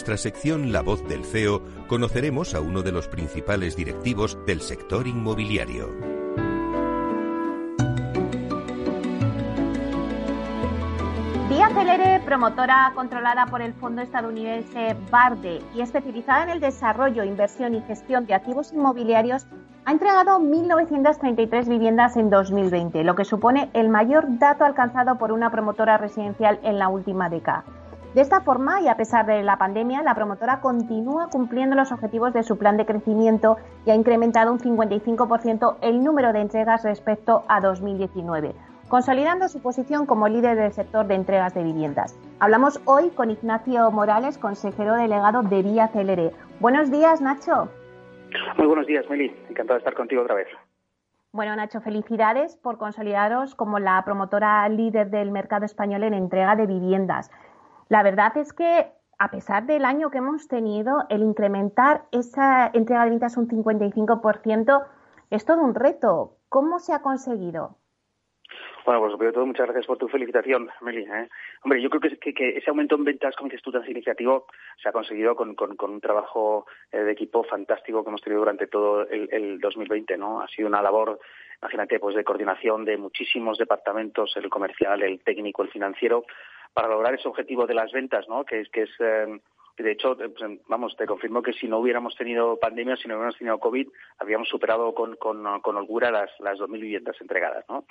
Nuestra sección La voz del CEO conoceremos a uno de los principales directivos del sector inmobiliario. Vía Celere, promotora controlada por el fondo estadounidense Barde y especializada en el desarrollo, inversión y gestión de activos inmobiliarios, ha entregado 1.933 viviendas en 2020, lo que supone el mayor dato alcanzado por una promotora residencial en la última década. De esta forma, y a pesar de la pandemia, la promotora continúa cumpliendo los objetivos de su plan de crecimiento y ha incrementado un 55% el número de entregas respecto a 2019, consolidando su posición como líder del sector de entregas de viviendas. Hablamos hoy con Ignacio Morales, consejero delegado de Vía Celere. Buenos días, Nacho. Muy buenos días, Meli. Encantado de estar contigo otra vez. Bueno, Nacho, felicidades por consolidaros como la promotora líder del mercado español en entrega de viviendas. La verdad es que a pesar del año que hemos tenido, el incrementar esa entrega de ventas un 55% es todo un reto. ¿Cómo se ha conseguido? Bueno, pues sobre todo muchas gracias por tu felicitación, Meli. ¿eh? Hombre, yo creo que, ese aumento en ventas, como dices tú, tan significativo, se ha conseguido con, un trabajo eh, de equipo fantástico que hemos tenido durante todo el, el 2020, ¿no? Ha sido una labor, imagínate, pues de coordinación de muchísimos departamentos, el comercial, el técnico, el financiero, para lograr ese objetivo de las ventas, ¿no? Que es que es eh, de hecho, eh, pues, vamos, te confirmo que si no hubiéramos tenido pandemia, si no hubiéramos tenido COVID, habríamos superado con, con, con holgura las, las 2.000 viviendas entregadas, ¿no?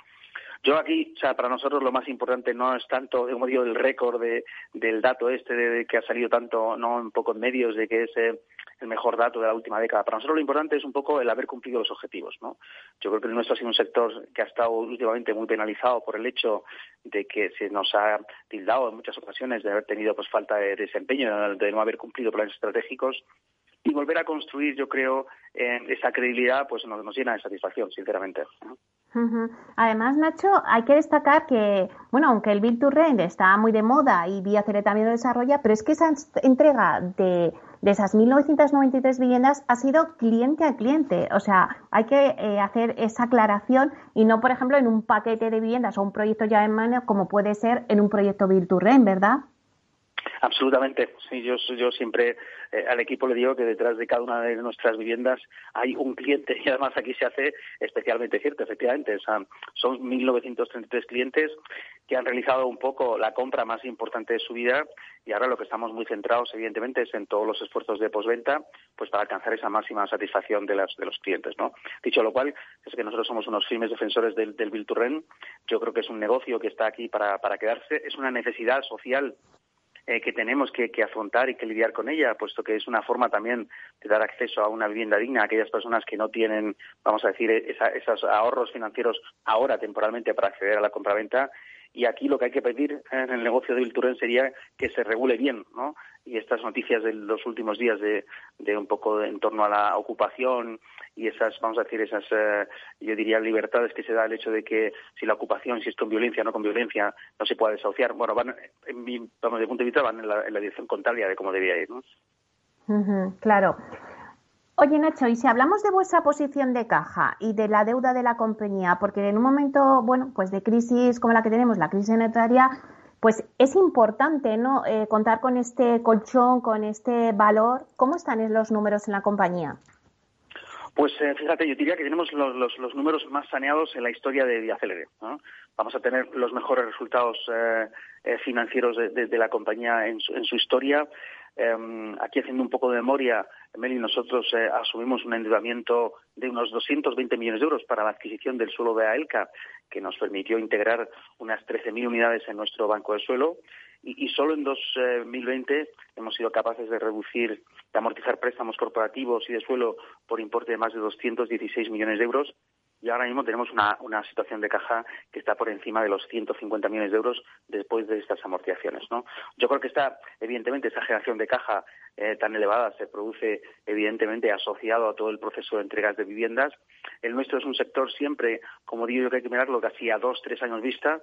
Yo aquí, o sea, para nosotros lo más importante no es tanto, como digo, el récord de, del dato este de, que ha salido tanto, no un poco en medios, de que es eh, el mejor dato de la última década. Para nosotros lo importante es un poco el haber cumplido los objetivos, ¿no? Yo creo que nuestro ha sido un sector que ha estado últimamente muy penalizado por el hecho de que se nos ha tildado en muchas ocasiones de haber tenido pues falta de desempeño, de no haber cumplido planes estratégicos y volver a construir, yo creo, esa credibilidad, pues nos, nos llena de satisfacción, sinceramente. Además, Nacho, hay que destacar que, bueno, aunque el Build to Rent está muy de moda y Vía Cere también lo desarrolla, pero es que esa entrega de, de esas 1.993 viviendas ha sido cliente a cliente. O sea, hay que eh, hacer esa aclaración y no, por ejemplo, en un paquete de viviendas o un proyecto ya en mano, como puede ser en un proyecto Rent, ¿verdad? Absolutamente. Sí, yo, yo siempre eh, al equipo le digo que detrás de cada una de nuestras viviendas hay un cliente y además aquí se hace especialmente cierto, efectivamente. O sea, son 1.933 clientes que han realizado un poco la compra más importante de su vida y ahora lo que estamos muy centrados, evidentemente, es en todos los esfuerzos de posventa, pues para alcanzar esa máxima satisfacción de, las, de los clientes, ¿no? Dicho lo cual, es que nosotros somos unos firmes defensores del, del Bill Yo creo que es un negocio que está aquí para, para quedarse, es una necesidad social eh, que tenemos que, afrontar y que lidiar con ella, puesto que es una forma también de dar acceso a una vivienda digna a aquellas personas que no tienen, vamos a decir, esos ahorros financieros ahora temporalmente para acceder a la compraventa y aquí lo que hay que pedir en el negocio de Vilturen sería que se regule bien, ¿no? Y estas noticias de los últimos días de, de un poco en torno a la ocupación y esas, vamos a decir, esas, eh, yo diría, libertades que se da el hecho de que si la ocupación, si es con violencia o no con violencia, no se puede desahuciar. Bueno, van, en mi, vamos, de punto de vista, van en la, dirección contraria de cómo debía ir, claro. Oye, Nacho, y si hablamos de vuestra posición de caja y de la deuda de la compañía, porque en un momento, bueno, pues de crisis como la que tenemos, la crisis sanitaria, pues es importante, ¿no? Eh, contar con este colchón, con este valor. ¿Cómo están los números en la compañía? Pues eh, fíjate, yo diría que tenemos los, números más saneados en la historia de Diacelere. ¿no? Vamos a tener los mejores resultados eh, eh, financieros de, la compañía en su, en su historia. Em, aquí haciendo un poco de memoria, Meli, nosotros asumimos un endeudamiento de unos 220 millones de euros para la adquisición del suelo de AELCA, que nos permitió integrar unas 13.000 unidades en nuestro banco de suelo. Y, solo en 2020 hemos sido capaces de reducir, de amortizar préstamos corporativos y de suelo por importe de más de 216 millones de euros y ahora mismo tenemos una, una, situación de caja que está por encima de los 150 millones de euros después de estas amortizaciones. ¿no? Yo creo que está, evidentemente, esta generación de caja eh, tan elevada se produce, evidentemente, asociado a todo el proceso de entregas de viviendas. El nuestro es un sector siempre, como digo yo, que hay que mirarlo casi a dos, tres años vista,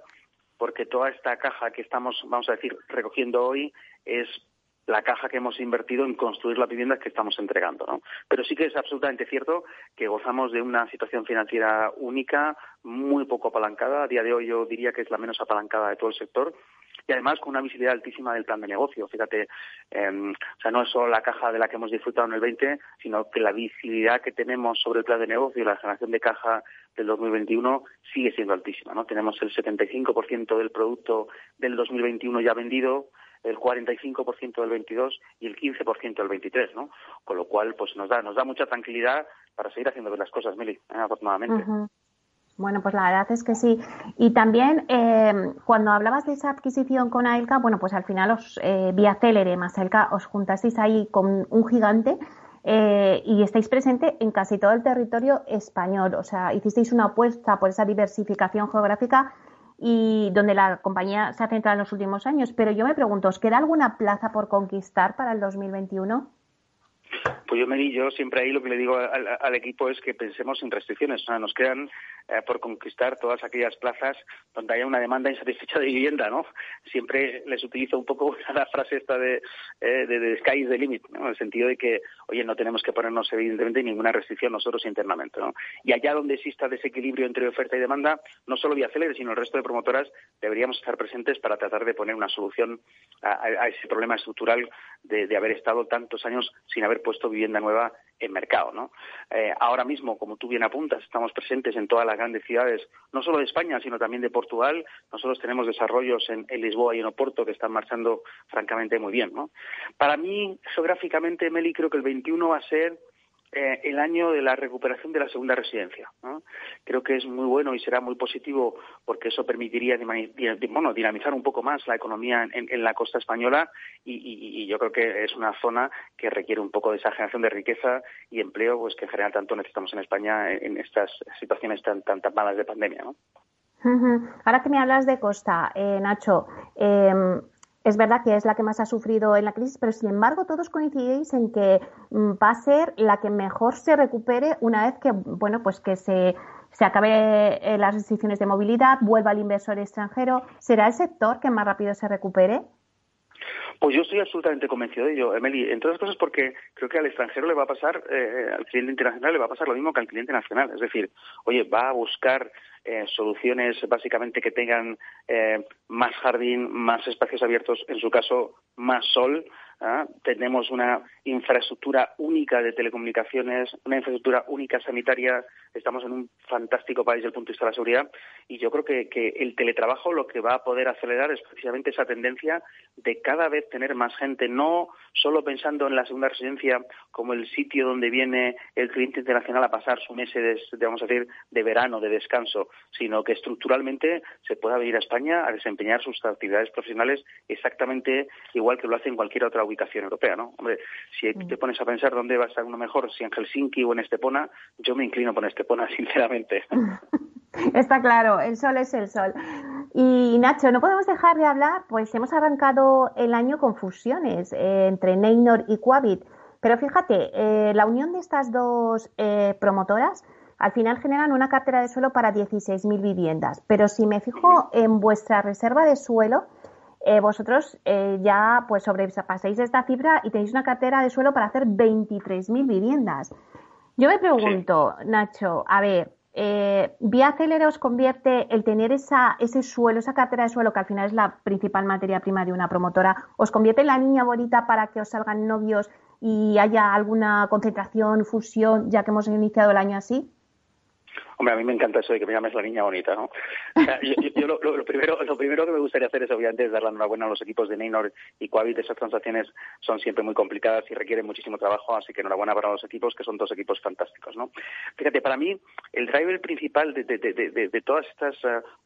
porque toda esta caja que estamos, vamos a decir, recogiendo hoy es la caja que hemos invertido en construir las viviendas que estamos entregando. ¿no? Pero sí que es absolutamente cierto que gozamos de una situación financiera única, muy poco apalancada. A día de hoy yo diría que es la menos apalancada de todo el sector y además con una visibilidad altísima del plan de negocio. Fíjate, em, o sea, no es solo la caja de la que hemos disfrutado en el 20, sino que la visibilidad que tenemos sobre el plan de negocio y la generación de caja del 2021 sigue siendo altísima. ¿no? Tenemos el 75% del producto del 2021 ya vendido, el 45% del 22 y el 15% del 23, ¿no? Con lo cual, pues nos da, nos da mucha tranquilidad para seguir haciendo las cosas, Meli, ¿eh? afortunadamente. Bueno, pues la verdad es que sí. Y también, eh, cuando hablabas de esa adquisición con AELCA, bueno, pues al final os, eh, vía Célere más AELCA, os juntasteis ahí con un gigante eh, y estáis presente en casi todo el territorio español. O sea, hicisteis una apuesta por esa diversificación geográfica y donde la compañía se ha centrado en los últimos años. Pero yo me pregunto, ¿os queda alguna plaza por conquistar para el 2021? Pues yo me di, yo siempre ahí lo que le digo al, equipo es que pensemos en restricciones. O sea, nos quedan eh, por conquistar todas aquellas plazas donde haya una demanda insatisfecha de vivienda, ¿no? Siempre les utilizo un poco la frase esta de, eh, de, sky is the limit, ¿no? En el sentido de que, oye, no tenemos que ponernos evidentemente ninguna restricción nosotros internamente, ¿no? Y allá donde exista desequilibrio entre oferta y demanda, no solo vía Celebre, sino el resto de promotoras, deberíamos estar presentes para tratar de poner una solución a, ese problema estructural de haber estado tantos años sin haber puesto vivienda nueva en mercado. ¿no? Eh, ahora mismo, como tú bien apuntas, estamos presentes en todas las grandes ciudades, no solo de España, sino también de Portugal. Nosotros tenemos desarrollos en, Lisboa y en Oporto que están marchando francamente muy bien. ¿no? Para mí, geográficamente, Meli, creo que el 21 va a ser eh, el año de la recuperación de la segunda residencia. Creo que es muy bueno y será muy positivo porque eso permitiría bueno, dinamizar un poco más la economía en, la costa española y, yo creo que es una zona que requiere un poco de esa generación de riqueza y empleo pues que en general tanto necesitamos en España en, estas situaciones tan, tan, malas de pandemia. Ahora que me hablas de costa, eh, Nacho, em, es verdad que es la que más ha sufrido en la crisis, pero sin embargo todos coincidéis en que mm, va a ser la que mejor se recupere una vez que, bueno, pues que se, se acabe eh, las restricciones de movilidad, vuelva el inversor extranjero. ¿Será el sector que más rápido se recupere? Pues yo estoy absolutamente convencido de ello, Emily. Entre otras cosas porque creo que al extranjero le va a pasar, eh, al cliente internacional le va a pasar lo mismo que al cliente nacional. Es decir, oye, va a buscar eh, soluciones básicamente que tengan eh, más jardín, más espacios abiertos, en su caso más sol, ¿ah? tenemos una infraestructura única de telecomunicaciones, una infraestructura única sanitaria, estamos en un fantástico país desde el punto de vista de la seguridad y yo creo que, que, el teletrabajo lo que va a poder acelerar es precisamente esa tendencia de cada vez tener más gente, no solo pensando en la segunda residencia como el sitio donde viene el cliente internacional a pasar su mes de, vamos a decir, de verano, de descanso, sino que estructuralmente se pueda venir a España a desempeñar sus actividades profesionales exactamente igual que lo hace en cualquier otra ubicación europea, ¿no? Hombre, si mm. te pones a pensar dónde va a estar uno mejor, si en Helsinki o en Estepona, yo me inclino por Estepona, sinceramente. Está claro, el sol es el sol. Y Nacho, no podemos dejar de hablar, pues hemos arrancado el año con fusiones eh, entre Neynor y Quabit. Pero fíjate, eh, la unión de estas dos eh, promotoras al final generan una cartera de suelo para 16.000 viviendas. Pero si me fijo en vuestra reserva de suelo, vosotros eh, ya pues sobrepasáis esta cifra y tenéis una cartera de suelo para hacer 23.000 viviendas. Yo me pregunto, Nacho, a ver, eh, ¿Vía Célere os convierte el tener esa, ese suelo, esa cartera de suelo, que al final es la principal materia prima de una promotora, os convierte en la niña bonita para que os salgan novios y haya alguna concentración, fusión, ya que hemos iniciado el año así? Hombre, a mí me encanta eso de que me llames la niña bonita, ¿no? yo, lo, primero, lo primero que me gustaría hacer es, obviamente, dar la enhorabuena a los equipos de Neynor y Coavit. Esas transacciones son siempre muy complicadas y requieren muchísimo trabajo, así que enhorabuena para los equipos, que son dos equipos fantásticos, ¿no? Fíjate, para mí, el driver principal de, de, de, todas estas,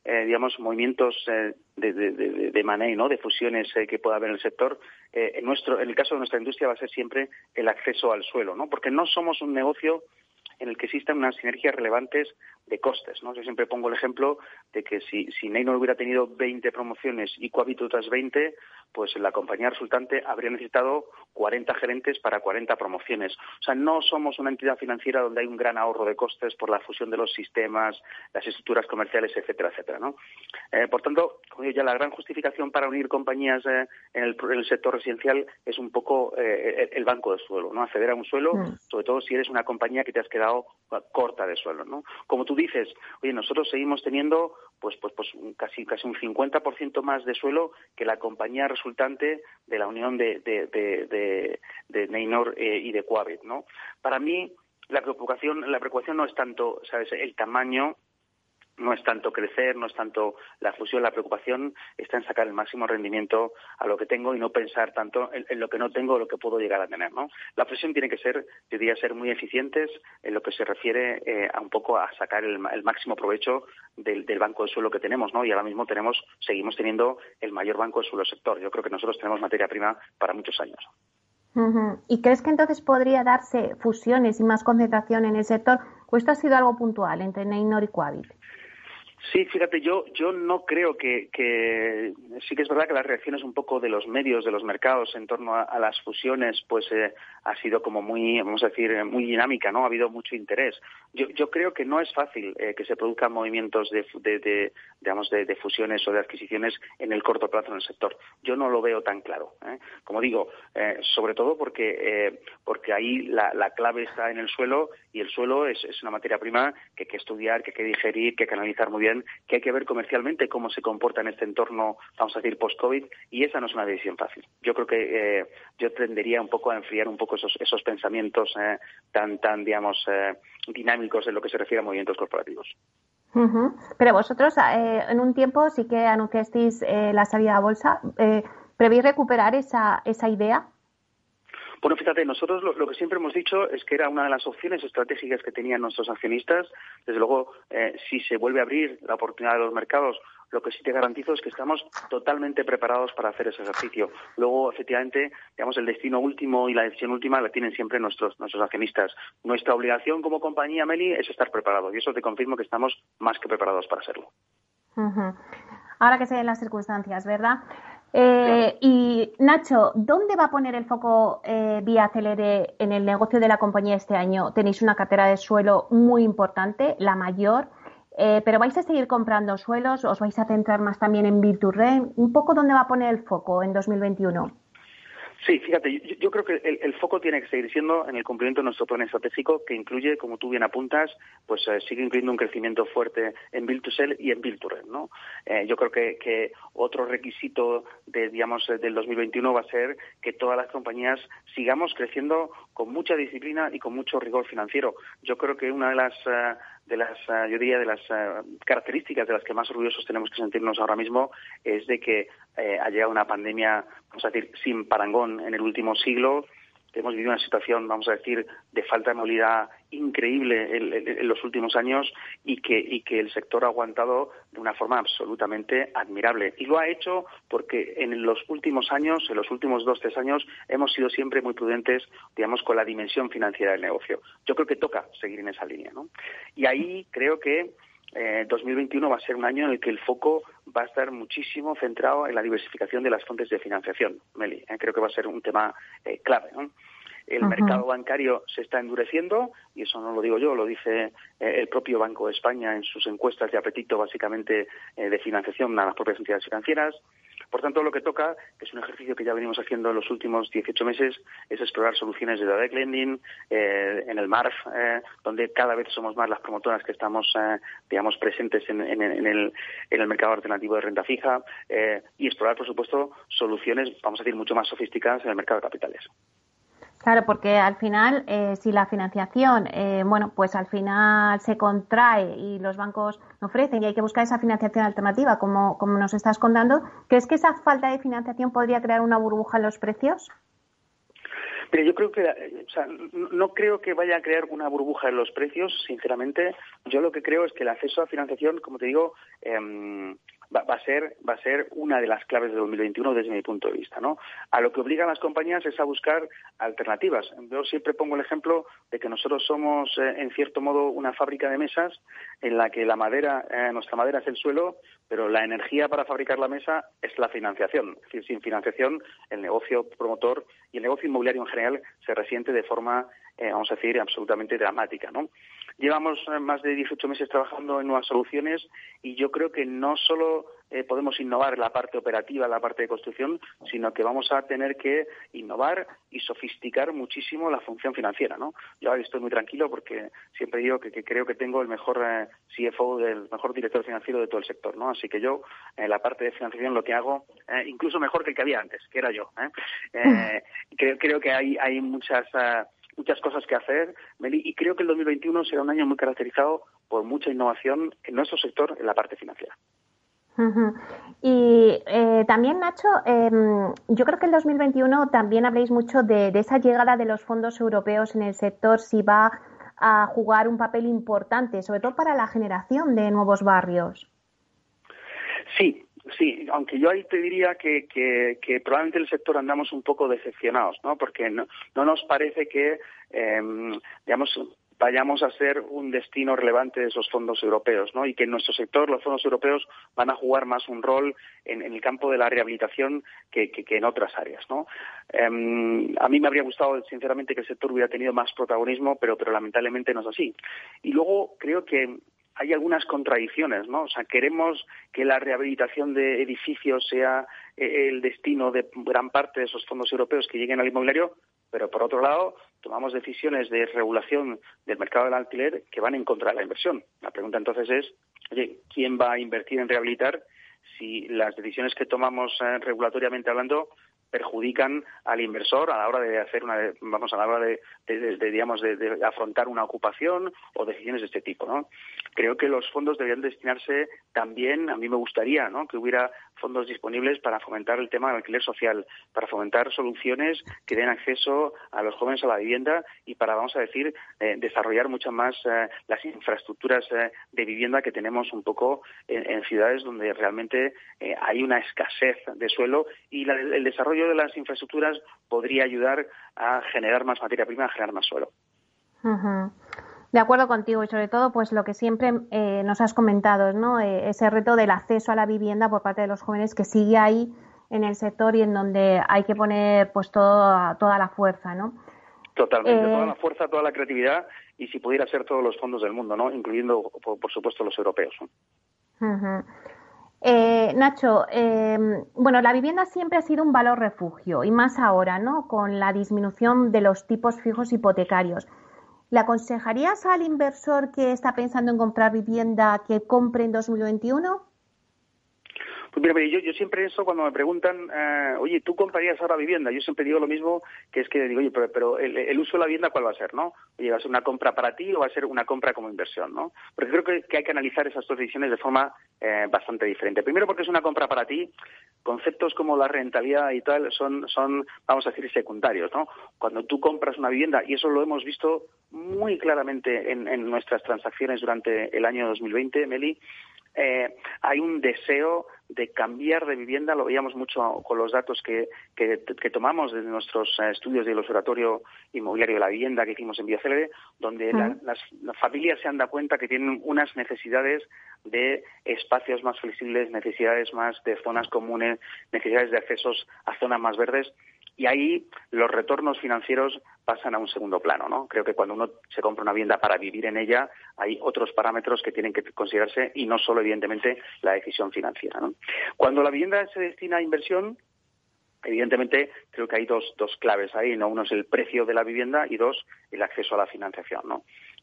eh, digamos, movimientos eh, de, de, de, money, ¿no? De fusiones eh, que pueda haber en el sector, eh, en, nuestro, en el caso de nuestra industria va a ser siempre el acceso al suelo, ¿no? Porque no somos un negocio en el que existan unas sinergias relevantes de costes. ¿no? Yo siempre pongo el ejemplo de que si, si Neynor hubiera tenido 20 promociones y Coavit otras 20, pues la compañía resultante habría necesitado 40 gerentes para 40 promociones. O sea, no somos una entidad financiera donde hay un gran ahorro de costes por la fusión de los sistemas, las estructuras comerciales, etcétera, etcétera. ¿no? Eh, por tanto, ya la gran justificación para unir compañías eh, en, el, en, el, sector residencial es un poco eh, el, el, banco de suelo, ¿no? acceder a un suelo, mm. sobre todo si eres una compañía que te has quedado corta de suelo. ¿no? Como tú dices, oye, nosotros seguimos teniendo pues, pues, pues casi, casi un 50% más de suelo que la compañía resultante de la unión de, de, de, de Neynor eh, y de Coavit, ¿no? Para mí, la preocupación, la preocupación no es tanto, ¿sabes?, el tamaño no es tanto crecer, no es tanto la fusión, la preocupación está en sacar el máximo rendimiento a lo que tengo y no pensar tanto en, lo que no tengo o lo que puedo llegar a tener. La fusión tiene que ser, yo diría, ser muy eficientes en lo que se refiere eh, a un poco a sacar el, el máximo provecho del, del, banco de suelo que tenemos, ¿no? Y ahora mismo tenemos, seguimos teniendo el mayor banco de suelo sector. Yo creo que nosotros tenemos materia prima para muchos años. ¿Y crees que entonces podría darse fusiones y más concentración en el sector? ¿O esto ha sido algo puntual entre Neynor y Coavit? Sí, fíjate, yo, yo no creo que, que, sí que es verdad que las reacciones un poco de los medios, de los mercados en torno a, las fusiones, pues eh, ha sido como muy, vamos a decir, muy dinámica, ¿no? Ha habido mucho interés. Yo, yo creo que no es fácil eh, que se produzcan movimientos de, de, de digamos, de, fusiones o de adquisiciones en el corto plazo en el sector. Yo no lo veo tan claro. ¿eh? Como digo, eh, sobre todo porque, eh, porque ahí la, la, clave está en el suelo y el suelo es, es una materia prima que hay que estudiar, que hay que digerir, que hay que analizar muy bien que hay que ver comercialmente cómo se comporta en este entorno, vamos a decir, post-COVID, y esa no es una decisión fácil. Yo creo que eh, yo tendería un poco a enfriar un poco esos, esos pensamientos eh, tan, tan, digamos, eh, dinámicos en lo que se refiere a movimientos corporativos. Pero vosotros, en un tiempo sí que anunciasteis la salida a bolsa. ¿Prevéis recuperar esa, esa idea? Bueno, fíjate, nosotros lo, que siempre hemos dicho es que era una de las opciones estratégicas que tenían nuestros accionistas. Desde luego, eh, si se vuelve a abrir la oportunidad de los mercados, lo que sí te garantizo es que estamos totalmente preparados para hacer ese ejercicio. Luego, efectivamente, digamos, el destino último y la decisión última la tienen siempre nuestros, nuestros accionistas. Nuestra obligación como compañía, Meli, es estar preparados. Y eso te confirmo que estamos más que preparados para hacerlo. Ahora que se den las circunstancias, ¿verdad? Eh, y Nacho, ¿dónde va a poner el foco eh, Vía Celere en el negocio de la compañía este año? Tenéis una cartera de suelo muy importante, la mayor, eh, pero ¿vais a seguir comprando suelos? ¿Os vais a centrar más también en Build-to-Rent? ¿Un poco dónde va a poner el foco en 2021? Sí, fíjate, yo, yo creo que el, el, foco tiene que seguir siendo en el cumplimiento de nuestro plan estratégico, que incluye, como tú bien apuntas, pues eh, sigue incluyendo un crecimiento fuerte en Build to Sell y en Build to Rent, ¿no? Eh, yo creo que, que, otro requisito de, digamos, del 2021 va a ser que todas las compañías sigamos creciendo con mucha disciplina y con mucho rigor financiero. Yo creo que una de las uh, de las, uh, yo diría, de las uh, características de las que más orgullosos tenemos que sentirnos ahora mismo es de que eh, ha una pandemia, vamos a decir, sin parangón en el último siglo. Hemos vivido una situación, vamos a decir, de falta de movilidad increíble en, los últimos años y que, y que el sector ha aguantado de una forma absolutamente admirable. Y lo ha hecho porque en los últimos años, en los últimos dos, tres años, hemos sido siempre muy prudentes, digamos, con la dimensión financiera del negocio. Yo creo que toca seguir en esa línea, ¿no? Y ahí creo que eh, 2021 va a ser un año en el que el foco va a estar muchísimo centrado en la diversificación de las fuentes de financiación, Meli. Eh, creo que va a ser un tema eh, clave. ¿no? El uh -huh. mercado bancario se está endureciendo y eso no lo digo yo, lo dice eh, el propio Banco de España en sus encuestas de apetito básicamente eh, de financiación a las propias entidades financieras. Por tanto, lo que toca, que es un ejercicio que ya venimos haciendo en los últimos 18 meses, es explorar soluciones de direct lending eh, en el MARF, eh, donde cada vez somos más las promotoras que estamos, eh, digamos, presentes en, el, en, el, mercado alternativo de renta fija y explorar, por supuesto, soluciones, vamos a decir, mucho más sofisticadas en el mercado de capitales. Claro, porque al final, eh, si la financiación, eh, bueno, pues al final se contrae y los bancos ofrecen y hay que buscar esa financiación alternativa, como, como nos estás contando, ¿crees que esa falta de financiación podría crear una burbuja en los precios? Pero yo creo que, o sea, no creo que vaya a crear una burbuja en los precios, sinceramente. Yo lo que creo es que el acceso a financiación, como te digo, eh, va, a ser va a ser una de las claves de 2021 desde mi punto de vista, ¿no? A lo que obligan las compañías es a buscar alternativas. Yo siempre pongo el ejemplo de que nosotros somos eh, en cierto modo una fábrica de mesas en la que la madera eh, nuestra madera es el suelo, pero la energía para fabricar la mesa es la financiación. Es decir, sin financiación el negocio promotor y el negocio inmobiliario en general se resiente de forma eh, vamos a decir, absolutamente dramática. ¿no? Llevamos eh, más de 18 meses trabajando en nuevas soluciones y yo creo que no solo eh, podemos innovar la parte operativa, la parte de construcción, sino que vamos a tener que innovar y sofisticar muchísimo la función financiera. ¿no? Yo estoy muy tranquilo porque siempre digo que, creo que tengo el mejor CFO, el mejor director financiero de todo el sector. ¿no? Así que yo, en la parte de financiación, lo que hago, incluso mejor que el que había antes, que era yo. creo, creo que hay, hay muchas muchas cosas que hacer, Meli, y creo que el 2021 será un año muy caracterizado por mucha innovación en nuestro sector en la parte financiera. Y eh, también, Nacho, em, yo creo que el 2021 también habléis mucho de, esa llegada de los fondos europeos en el sector, si va a jugar un papel importante, sobre todo para la generación de nuevos barrios. Sí, Sí, aunque yo ahí te diría que, que, probablemente el sector andamos un poco decepcionados, ¿no? Porque no, nos parece que, eh, digamos, vayamos a ser un destino relevante de esos fondos europeos, ¿no? Y que en nuestro sector los fondos europeos van a jugar más un rol en, el campo de la rehabilitación que, que, en otras áreas, ¿no? Em, a mí me habría gustado, sinceramente, que el sector hubiera tenido más protagonismo, pero, pero lamentablemente no es así. Y luego creo que hay algunas contradicciones, ¿no? O sea, queremos que la rehabilitación de edificios sea eh, el destino de gran parte de esos fondos europeos que lleguen al inmobiliario, pero por otro lado, tomamos decisiones de regulación del mercado del alquiler que van en contra de la inversión. La pregunta entonces es, oye, ¿quién va a invertir en rehabilitar si las decisiones que tomamos eh, regulatoriamente hablando perjudican al inversor a la hora de hacer una vamos a la hora de, digamos de, afrontar una ocupación o decisiones de este tipo no creo que los fondos deberían destinarse también a mí me gustaría que hubiera fondos disponibles para fomentar el tema del alquiler social para fomentar soluciones que den acceso a los jóvenes a la vivienda y para vamos a decir eh, desarrollar mucho más eh, las infraestructuras eh, de vivienda que tenemos un poco en, ciudades donde realmente hay una escasez de suelo y el desarrollo de las infraestructuras podría ayudar a generar más materia prima, a generar más suelo. De acuerdo contigo y sobre todo, pues lo que siempre eh, nos has comentado, ¿no? Eh, ese reto del acceso a la vivienda por parte de los jóvenes que sigue ahí en el sector y en donde hay que poner pues toda la fuerza, ¿no? Totalmente, toda eh, la fuerza, toda la creatividad y si pudiera ser todos los fondos del mundo, ¿no? Incluyendo, por, supuesto, los europeos. Eh, Nacho, em, bueno, la vivienda siempre ha sido un valor refugio y más ahora, ¿no? Con la disminución de los tipos fijos hipotecarios. ¿Le aconsejarías al inversor que está pensando en comprar vivienda que compre en 2021? Pues mira, yo, yo siempre eso cuando me preguntan, eh, oye, ¿tú comprarías ahora vivienda? Yo siempre digo lo mismo, que es que digo, oye, pero, el, uso de la vivienda, ¿cuál va a ser, no? Oye, ¿va a ser una compra para ti o va a ser una compra como inversión, no? Porque creo que, hay que analizar esas dos decisiones de forma eh, bastante diferente. Primero porque es una compra para ti, conceptos como la rentabilidad y tal son, son, vamos a decir, secundarios, ¿no? Cuando tú compras una vivienda, y eso lo hemos visto muy claramente en, en nuestras transacciones durante el año 2020, Meli, eh, hay un deseo de cambiar de vivienda, lo veíamos mucho con los datos que, que, tomamos de nuestros eh, estudios del Observatorio Inmobiliario de la Vivienda que hicimos en Vía donde las, familias se han dado cuenta que tienen unas necesidades de espacios más flexibles, necesidades más de zonas comunes, necesidades de accesos a zonas más verdes. Y ahí los retornos financieros pasan a un segundo plano, ¿no? Creo que cuando uno se compra una vivienda para vivir en ella, hay otros parámetros que tienen que considerarse y no solo, evidentemente, la decisión financiera, ¿no? Cuando la vivienda se destina a inversión, evidentemente creo que hay dos, dos claves ahí, ¿no? Uno es el precio de la vivienda y dos, el acceso a la financiación.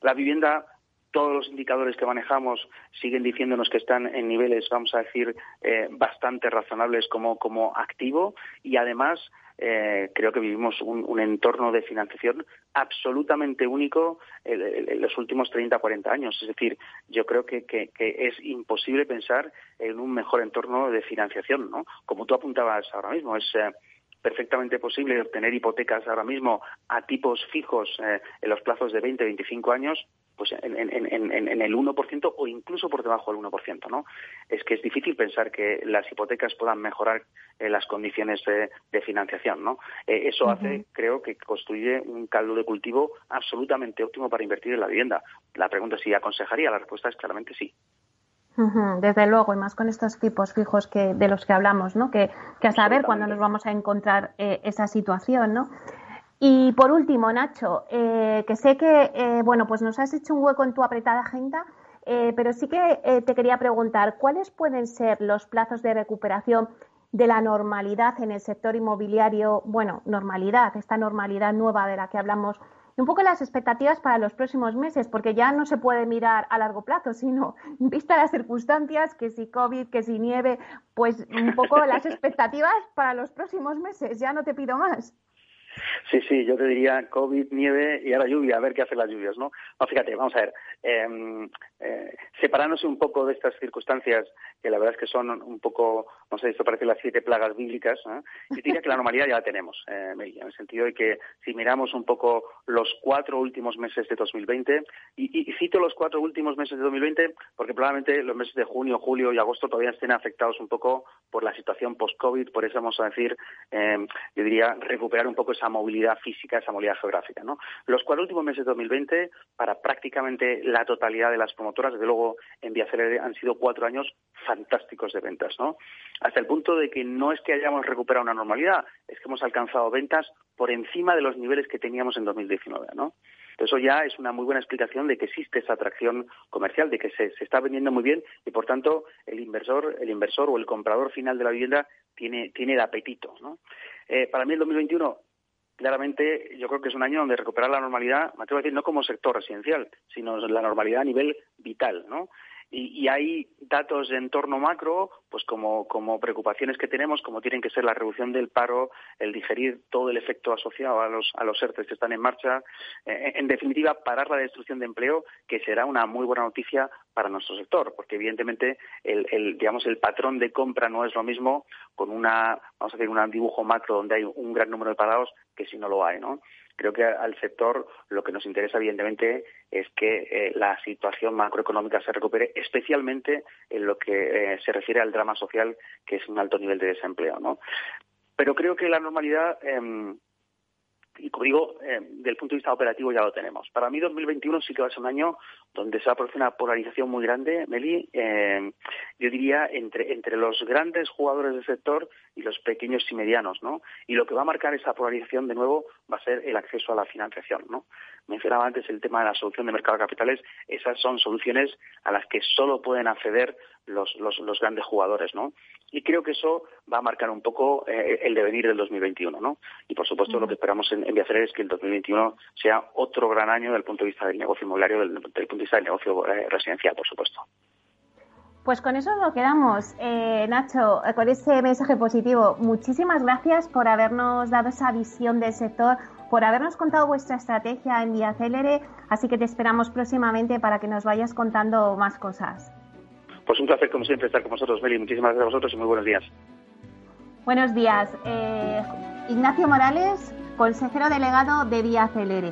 La vivienda todos los indicadores que manejamos siguen diciéndonos que están en niveles, vamos a decir, eh, bastante razonables como, como activo y además eh, creo que vivimos un, entorno de financiación absolutamente único en, los últimos 30, 40 años. Es decir, yo creo que, es imposible pensar en un mejor entorno de financiación, ¿no? Como tú apuntabas ahora mismo, es eh, perfectamente posible obtener hipotecas ahora mismo a tipos fijos eh, en los plazos de 20, 25 años, pues en, el 1% o incluso por debajo del 1%, ¿no? Es que es difícil pensar que las hipotecas puedan mejorar eh, las condiciones de, financiación, ¿no? Eh, eso hace, creo, que construye un caldo de cultivo absolutamente óptimo para invertir en la vivienda. La pregunta es si aconsejaría, la respuesta es claramente sí. Desde luego, y más con estos tipos fijos que, de los que hablamos, ¿no? Que, a saber cuándo nos vamos a encontrar eh, esa situación, ¿no? Y por último, Nacho, eh, que sé que, eh, bueno, pues nos has hecho un hueco en tu apretada agenda, pero sí que te quería preguntar, ¿cuáles pueden ser los plazos de recuperación de la normalidad en el sector inmobiliario? Bueno, normalidad, esta normalidad nueva de la que hablamos un poco las expectativas para los próximos meses, porque ya no se puede mirar a largo plazo, sino vista las circunstancias, que si COVID, que si nieve, pues un poco las expectativas para los próximos meses. Ya no te pido más. Sí, sí, yo te diría COVID, nieve y ahora lluvia, a ver qué hacen las lluvias, ¿no? No, fíjate, vamos a ver, eh, eh, un poco de estas circunstancias, que la verdad es que son un poco, no sé, esto parece las siete plagas bíblicas, ¿eh? yo diría que la normalidad ya la tenemos, eh, en el sentido de que si miramos un poco los cuatro últimos meses de 2020, y, cito los cuatro últimos meses de 2020 porque probablemente los meses de junio, julio y agosto todavía estén afectados un poco por la situación post-COVID, por eso vamos a decir, eh, yo diría, recuperar un poco esa movilidad física, esa movilidad geográfica. ¿no? Los cuatro últimos meses de 2020, para prácticamente la totalidad de las promotoras, desde luego en Viacelere han sido cuatro años fantásticos de ventas, ¿no? Hasta el punto de que no es que hayamos recuperado una normalidad, es que hemos alcanzado ventas por encima de los niveles que teníamos en 2019, ¿no? Eso ya es una muy buena explicación de que existe esa atracción comercial, de que se, está vendiendo muy bien y, por tanto, el inversor, el inversor o el comprador final de la vivienda tiene, tiene el apetito. Eh, para mí el 2021 claramente yo creo que es un año donde recuperar la normalidad, me atrevo a decir, no como sector residencial, sino la normalidad a nivel vital, ¿no? Y, hay datos de entorno macro, pues como, como preocupaciones que tenemos, como tienen que ser la reducción del paro, el digerir todo el efecto asociado a los, a los ERTES que están en marcha, eh, en definitiva, parar la destrucción de empleo, que será una muy buena noticia para nuestro sector, porque evidentemente el, el, digamos, el patrón de compra no es lo mismo con una, vamos a decir, un dibujo macro donde hay un gran número de parados que si no lo hay, ¿no? Creo que al sector lo que nos interesa, evidentemente, es que eh, la situación macroeconómica se recupere, especialmente en lo que eh, se refiere al drama social, que es un alto nivel de desempleo. ¿no? Pero creo que la normalidad em, y como digo, eh, del punto de vista operativo ya lo tenemos. Para mí 2021 sí que va a ser un año donde se va a producir una polarización muy grande, Meli, eh, yo diría entre, entre los grandes jugadores del sector y los pequeños y medianos, ¿no? Y lo que va a marcar esa polarización de nuevo va a ser el acceso a la financiación, ¿no? Mencionaba antes el tema de la solución de mercado de capitales, esas son soluciones a las que solo pueden acceder los, los, grandes jugadores, ¿no? Y creo que eso va a marcar un poco eh, el devenir del 2021, ¿no? Y por supuesto lo que esperamos en, en es que el 2021 sea otro gran año desde el punto de vista del negocio inmobiliario, desde el punto de vista del negocio eh, residencial, por supuesto. Pues con eso nos quedamos. Eh, Nacho, con ese mensaje positivo, muchísimas gracias por habernos dado esa visión del sector, por habernos contado vuestra estrategia en Vía Célere, así que te esperamos próximamente para que nos vayas contando más cosas. Pues un placer, como siempre, estar con vosotros, Meli. Muchísimas gracias a vosotros y muy buenos días. Buenos días. Eh, Ignacio Morales, consejero delegado de Vía Celere.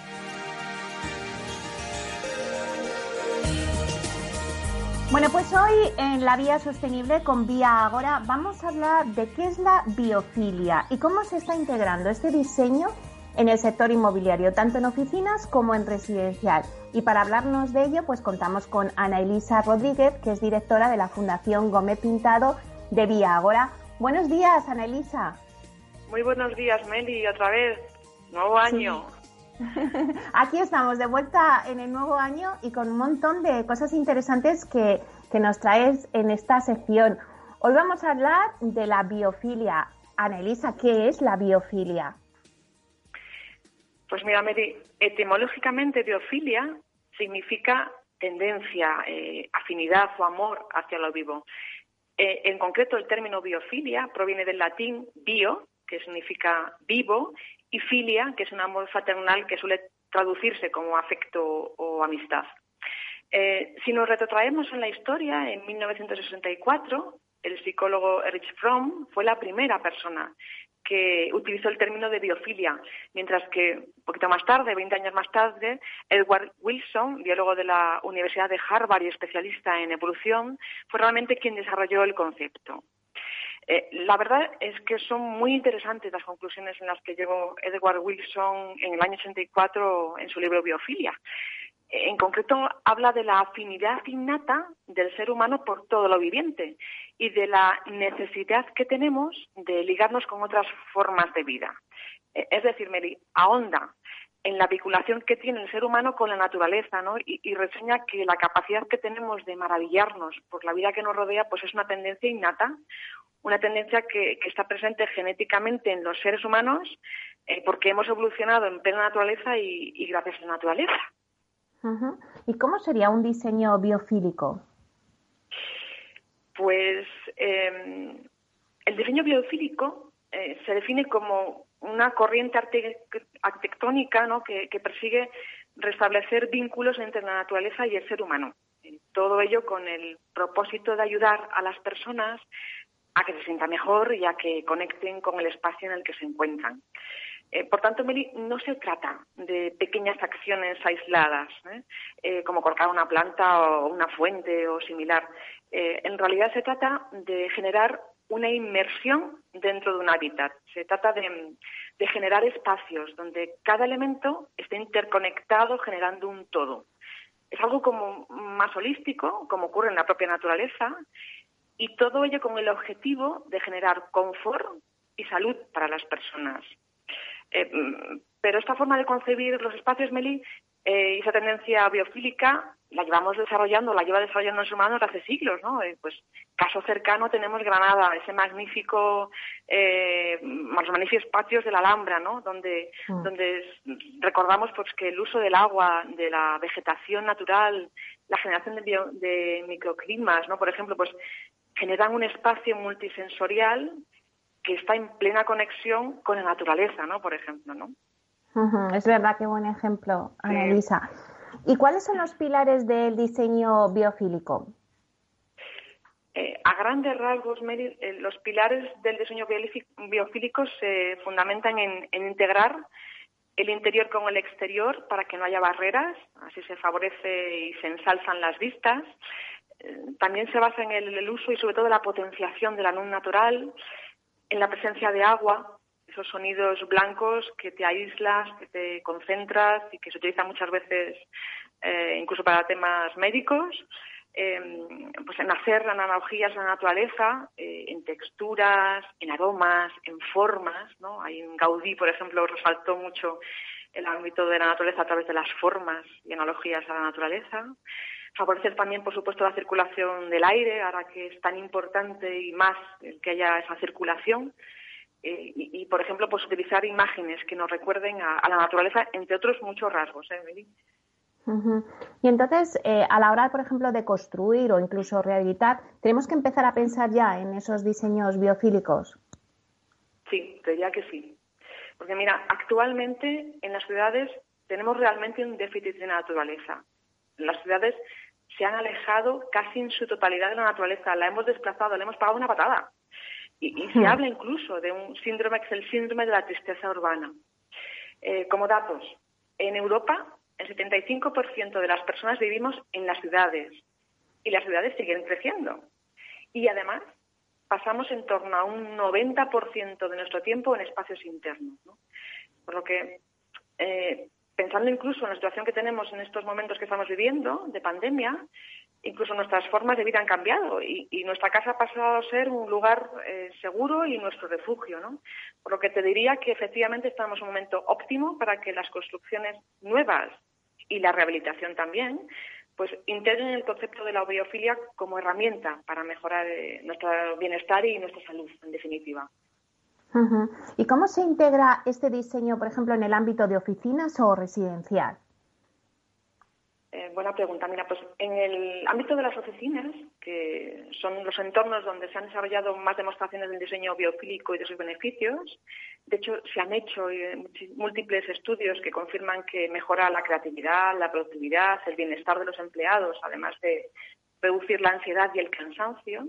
Bueno, pues hoy en la Vía Sostenible con Vía Agora vamos a hablar de qué es la biofilia y cómo se está integrando este diseño en el sector inmobiliario, tanto en oficinas como en residencial. Y para hablarnos de ello, pues contamos con Ana Elisa Rodríguez, que es directora de la Fundación Gómez Pintado de Vía Agora. Buenos días, Ana Elisa. Muy buenos días, Meli, otra vez. Nuevo año. Aquí estamos de vuelta en el nuevo año y con un montón de cosas interesantes que, nos traes en esta sección. Hoy vamos a hablar de la biofilia. Anelisa, ¿qué es la biofilia? Pues mira, Mary, etimológicamente biofilia significa tendencia, eh, afinidad o amor hacia lo vivo. Eh, en concreto, el término biofilia proviene del latín bio, que significa vivo, y filia, que es un amor fraternal que suele traducirse como afecto o amistad. Eh, si nos retrotraemos en la historia, en 1964, el psicólogo Erich Fromm fue la primera persona que utilizó el término de biofilia, mientras que un poquito más tarde, 20 años más tarde, Edward Wilson, biólogo de la Universidad de Harvard y especialista en evolución, fue realmente quien desarrolló el concepto. Eh, la verdad es que son muy interesantes las conclusiones en las que llegó Edward Wilson en el año 84 en su libro Biofilia. En concreto, habla de la afinidad innata del ser humano por todo lo viviente y de la necesidad que tenemos de ligarnos con otras formas de vida. Eh, es decir, Mary, ahonda en la vinculación que tiene el ser humano con la naturaleza, ¿no? Y, y, reseña que la capacidad que tenemos de maravillarnos por la vida que nos rodea, pues es una tendencia innata, una tendencia que, está presente genéticamente en los seres humanos eh, porque hemos evolucionado en plena naturaleza y, gracias a la naturaleza. ¿Y cómo sería un diseño biofílico? Pues em, el diseño biofílico eh, se define como una corriente arquitectónica ¿no? que, que persigue restablecer vínculos entre la naturaleza y el ser humano. Todo ello con el propósito de ayudar a las personas a que se sienta mejor y a que conecten con el espacio en el que se encuentran. Eh, por tanto, Meli, no se trata de pequeñas acciones aisladas, ¿eh? Eh, como colocar una planta o una fuente o similar. en realidad se trata de generar una inmersión dentro de un hábitat. Se trata de, de generar espacios donde cada elemento esté interconectado generando un todo. Es algo como más holístico, como ocurre en la propia naturaleza, y todo ello con el objetivo de generar confort y salud para las personas. Eh, pero esta forma de concebir los espacios, Meli, eh, y esa tendencia biofílica la llevamos desarrollando, la lleva desarrollando los humanos hace siglos, ¿no? Eh, pues caso cercano tenemos Granada, ese magnífico, eh, los magníficos espacios de la Alhambra, ¿no? Donde, mm. donde recordamos pues que el uso del agua, de la vegetación natural, la generación de, de microclimas, ¿no? Por ejemplo, pues generan un espacio multisensorial que está en plena conexión con la naturaleza, ¿no? Por ejemplo, ¿no? Es verdad, qué buen ejemplo, Ana ¿Y cuáles son los pilares del diseño biofílico? Eh, a grandes rasgos, eh, los pilares del diseño biofílico se fundamentan en, integrar el interior con el exterior para que no haya barreras, así se favorece y se ensalzan las vistas. Eh, también se basa en el, uso y sobre todo la potenciación de la luz natural, en la presencia de agua, esos sonidos blancos que te aíslas, que te concentras y que se utilizan muchas veces incluso para temas médicos. Em, pues en hacer analogías a la naturaleza, eh, en texturas, en aromas, en formas, ¿no? Hay en Gaudí, por ejemplo, resaltó mucho el ámbito de la naturaleza a través de las formas y analogías a la naturaleza. Favorecer también, por supuesto, la circulación del aire, ahora que es tan importante y más que haya esa circulación. Eh, y, por ejemplo, pues utilizar imágenes que nos recuerden a, la naturaleza, entre otros muchos rasgos. ¿eh, y entonces, eh, a la hora, por ejemplo, de construir o incluso rehabilitar, ¿tenemos que empezar a pensar ya en esos diseños biofílicos? Sí, diría que sí. Porque mira, actualmente en las ciudades tenemos realmente un déficit de naturaleza. Las ciudades se han alejado casi en su totalidad de la naturaleza, la hemos desplazado, le hemos pagado una patada. Y, se habla incluso de un síndrome que es el síndrome de la tristeza urbana. Eh, como datos, en Europa el 75% de las personas vivimos en las ciudades y las ciudades siguen creciendo. Y además pasamos en torno a un 90% de nuestro tiempo en espacios internos. Por lo que, eh, pensando incluso en la situación que tenemos en estos momentos que estamos viviendo de pandemia, incluso nuestras formas de vida han cambiado y, nuestra casa ha pasado a ser un lugar eh, seguro y nuestro refugio, ¿no? Por lo que te diría que efectivamente estamos en un momento óptimo para que las construcciones nuevas y la rehabilitación también, pues integren el concepto de la biofilia como herramienta para mejorar eh, nuestro bienestar y nuestra salud, en definitiva. ¿Y cómo se integra este diseño, por ejemplo, en el ámbito de oficinas o residencial? Eh, buena pregunta. Mira, pues en el ámbito de las oficinas, que son los entornos donde se han desarrollado más demostraciones del diseño biofílico y de sus beneficios, de hecho se han hecho eh, múltiples estudios que confirman que mejora la creatividad, la productividad, el bienestar de los empleados, además de reducir la ansiedad y el cansancio.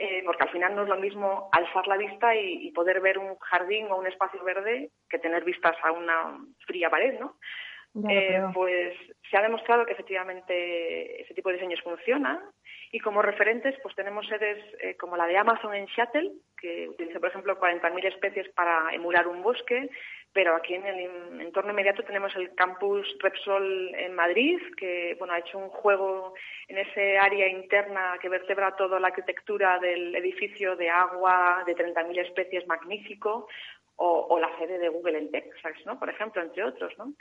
Eh, porque al final no es lo mismo alzar la vista y, y poder ver un jardín o un espacio verde que tener vistas a una fría pared, ¿no? Eh, pues se ha demostrado que efectivamente ese tipo de diseños funcionan y como referentes pues tenemos sedes eh, como la de Amazon en Seattle, que utiliza por ejemplo 40.000 especies para emular un bosque, pero aquí en el entorno inmediato tenemos el campus Repsol en Madrid, que bueno ha hecho un juego en ese área interna que vertebra toda la arquitectura del edificio de agua de 30.000 especies magnífico, o, o, la sede de Google en Texas, ¿no? Por ejemplo, entre otros, ¿no?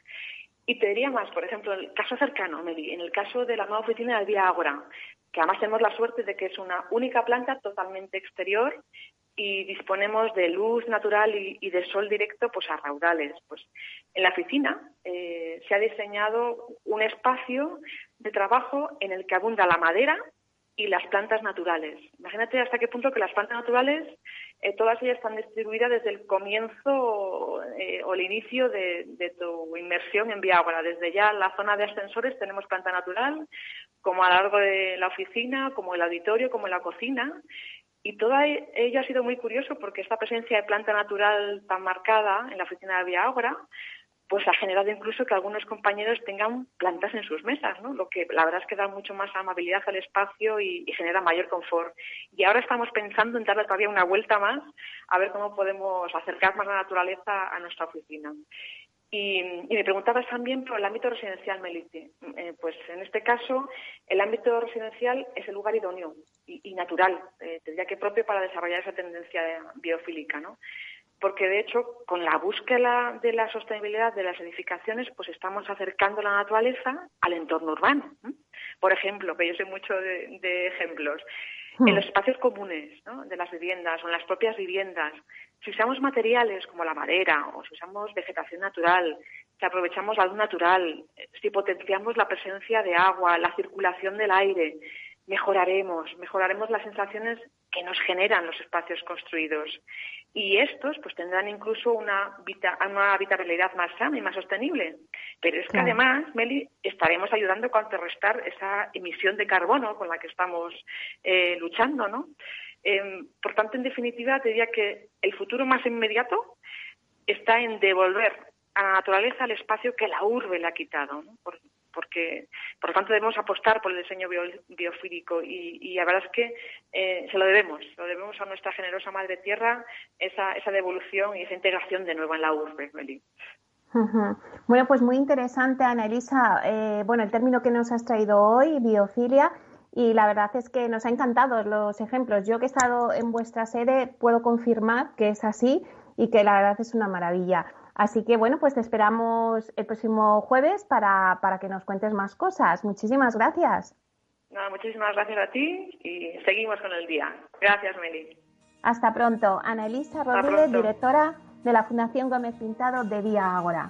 Y te diría más, por ejemplo, el caso cercano, Meli, en el caso de la nueva oficina de Vía Ágora, que además tenemos la suerte de que es una única planta totalmente exterior y disponemos de luz natural y, de sol directo pues a raudales. Pues en la oficina eh, se ha diseñado un espacio de trabajo en el que abunda la madera y las plantas naturales. Imagínate hasta qué punto que las plantas naturales, eh, todas ellas están distribuidas desde el comienzo eh, o el inicio de, tu inmersión en Viágora. Desde ya la zona de ascensores tenemos planta natural, como a lo largo de la oficina, como el auditorio, como la cocina. Y todo ello ha sido muy curioso porque esta presencia de planta natural tan marcada en la oficina de Viágora pues ha generado incluso que algunos compañeros tengan plantas en sus mesas, ¿no? Lo que la verdad es que da mucho más amabilidad al espacio y, genera mayor confort. Y ahora estamos pensando en darle todavía una vuelta más a ver cómo podemos acercar más la naturaleza a nuestra oficina. Y, me preguntabas también por el ámbito residencial, Melite. Eh, pues en este caso, el ámbito residencial es el lugar idóneo y, natural, eh, tendría que propio para desarrollar esa tendencia biofílica, ¿no? Porque de hecho con la búsqueda de la sostenibilidad de las edificaciones pues estamos acercando la naturaleza al entorno urbano. Por ejemplo, que yo sé mucho de, ejemplos, en los espacios comunes de las viviendas o en las propias viviendas, si usamos materiales como la madera o si usamos vegetación natural, si aprovechamos la luz natural, si potenciamos la presencia de agua, la circulación del aire, mejoraremos, mejoraremos las sensaciones que nos generan los espacios construidos. Y estos pues tendrán incluso una, una habitabilidad más sana y más sostenible. Pero es que además, Meli, estaremos ayudando a contrarrestar esa emisión de carbono con la que estamos eh, luchando, ¿no? Em, por tanto, en definitiva, te diría que el futuro más inmediato está en devolver a la naturaleza el espacio que la urbe le ha quitado. ¿no? Porque, por lo tanto, debemos apostar por el diseño biofílico y, la verdad es que eh, se lo debemos, lo debemos a nuestra generosa madre tierra, esa, esa devolución y esa integración de nuevo en la urbe, Bueno, pues muy interesante, Ana Elisa. Eh, bueno, el término que nos has traído hoy, biofilia, y la verdad es que nos ha encantado los ejemplos. Yo que he estado en vuestra sede puedo confirmar que es así y que la verdad es una maravilla. Así que bueno, pues te esperamos el próximo jueves para, para que nos cuentes más cosas. Muchísimas gracias. muchísimas gracias a ti y seguimos con el día. Gracias, Meli. Hasta pronto. Ana Elisa Rodríguez, directora de la Fundación Gómez Pintado de Vía Ágora.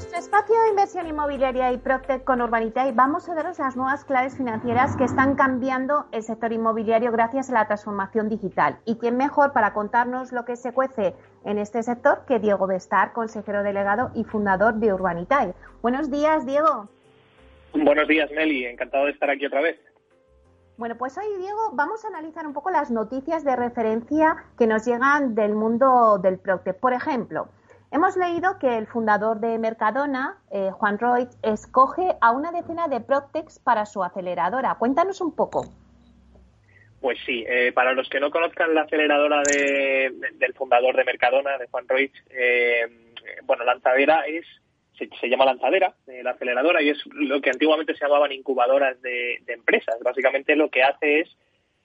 espacio de inversión inmobiliaria y Proctec con Urbanitae vamos a daros las nuevas claves financieras que están cambiando el sector inmobiliario gracias a la transformación digital. ¿Y quién mejor para contarnos lo que se cuece en este sector que Diego Bestar, consejero delegado y fundador de Urbanitae? Buenos días, Diego. Buenos días, Meli. Encantado de estar aquí otra vez. Bueno, pues hoy, Diego, vamos a analizar un poco las noticias de referencia que nos llegan del mundo del Proctec. Por ejemplo, Hemos leído que el fundador de Mercadona, eh, Juan Roig, escoge a una decena de Proctex para su aceleradora. Cuéntanos un poco. Pues sí, eh, para los que no conozcan la aceleradora del fundador de Mercadona, de Juan Roig, eh, bueno, lanzadera es, se, llama lanzadera, la aceleradora, y es lo que antiguamente se llamaban incubadoras de empresas. Básicamente lo que hace es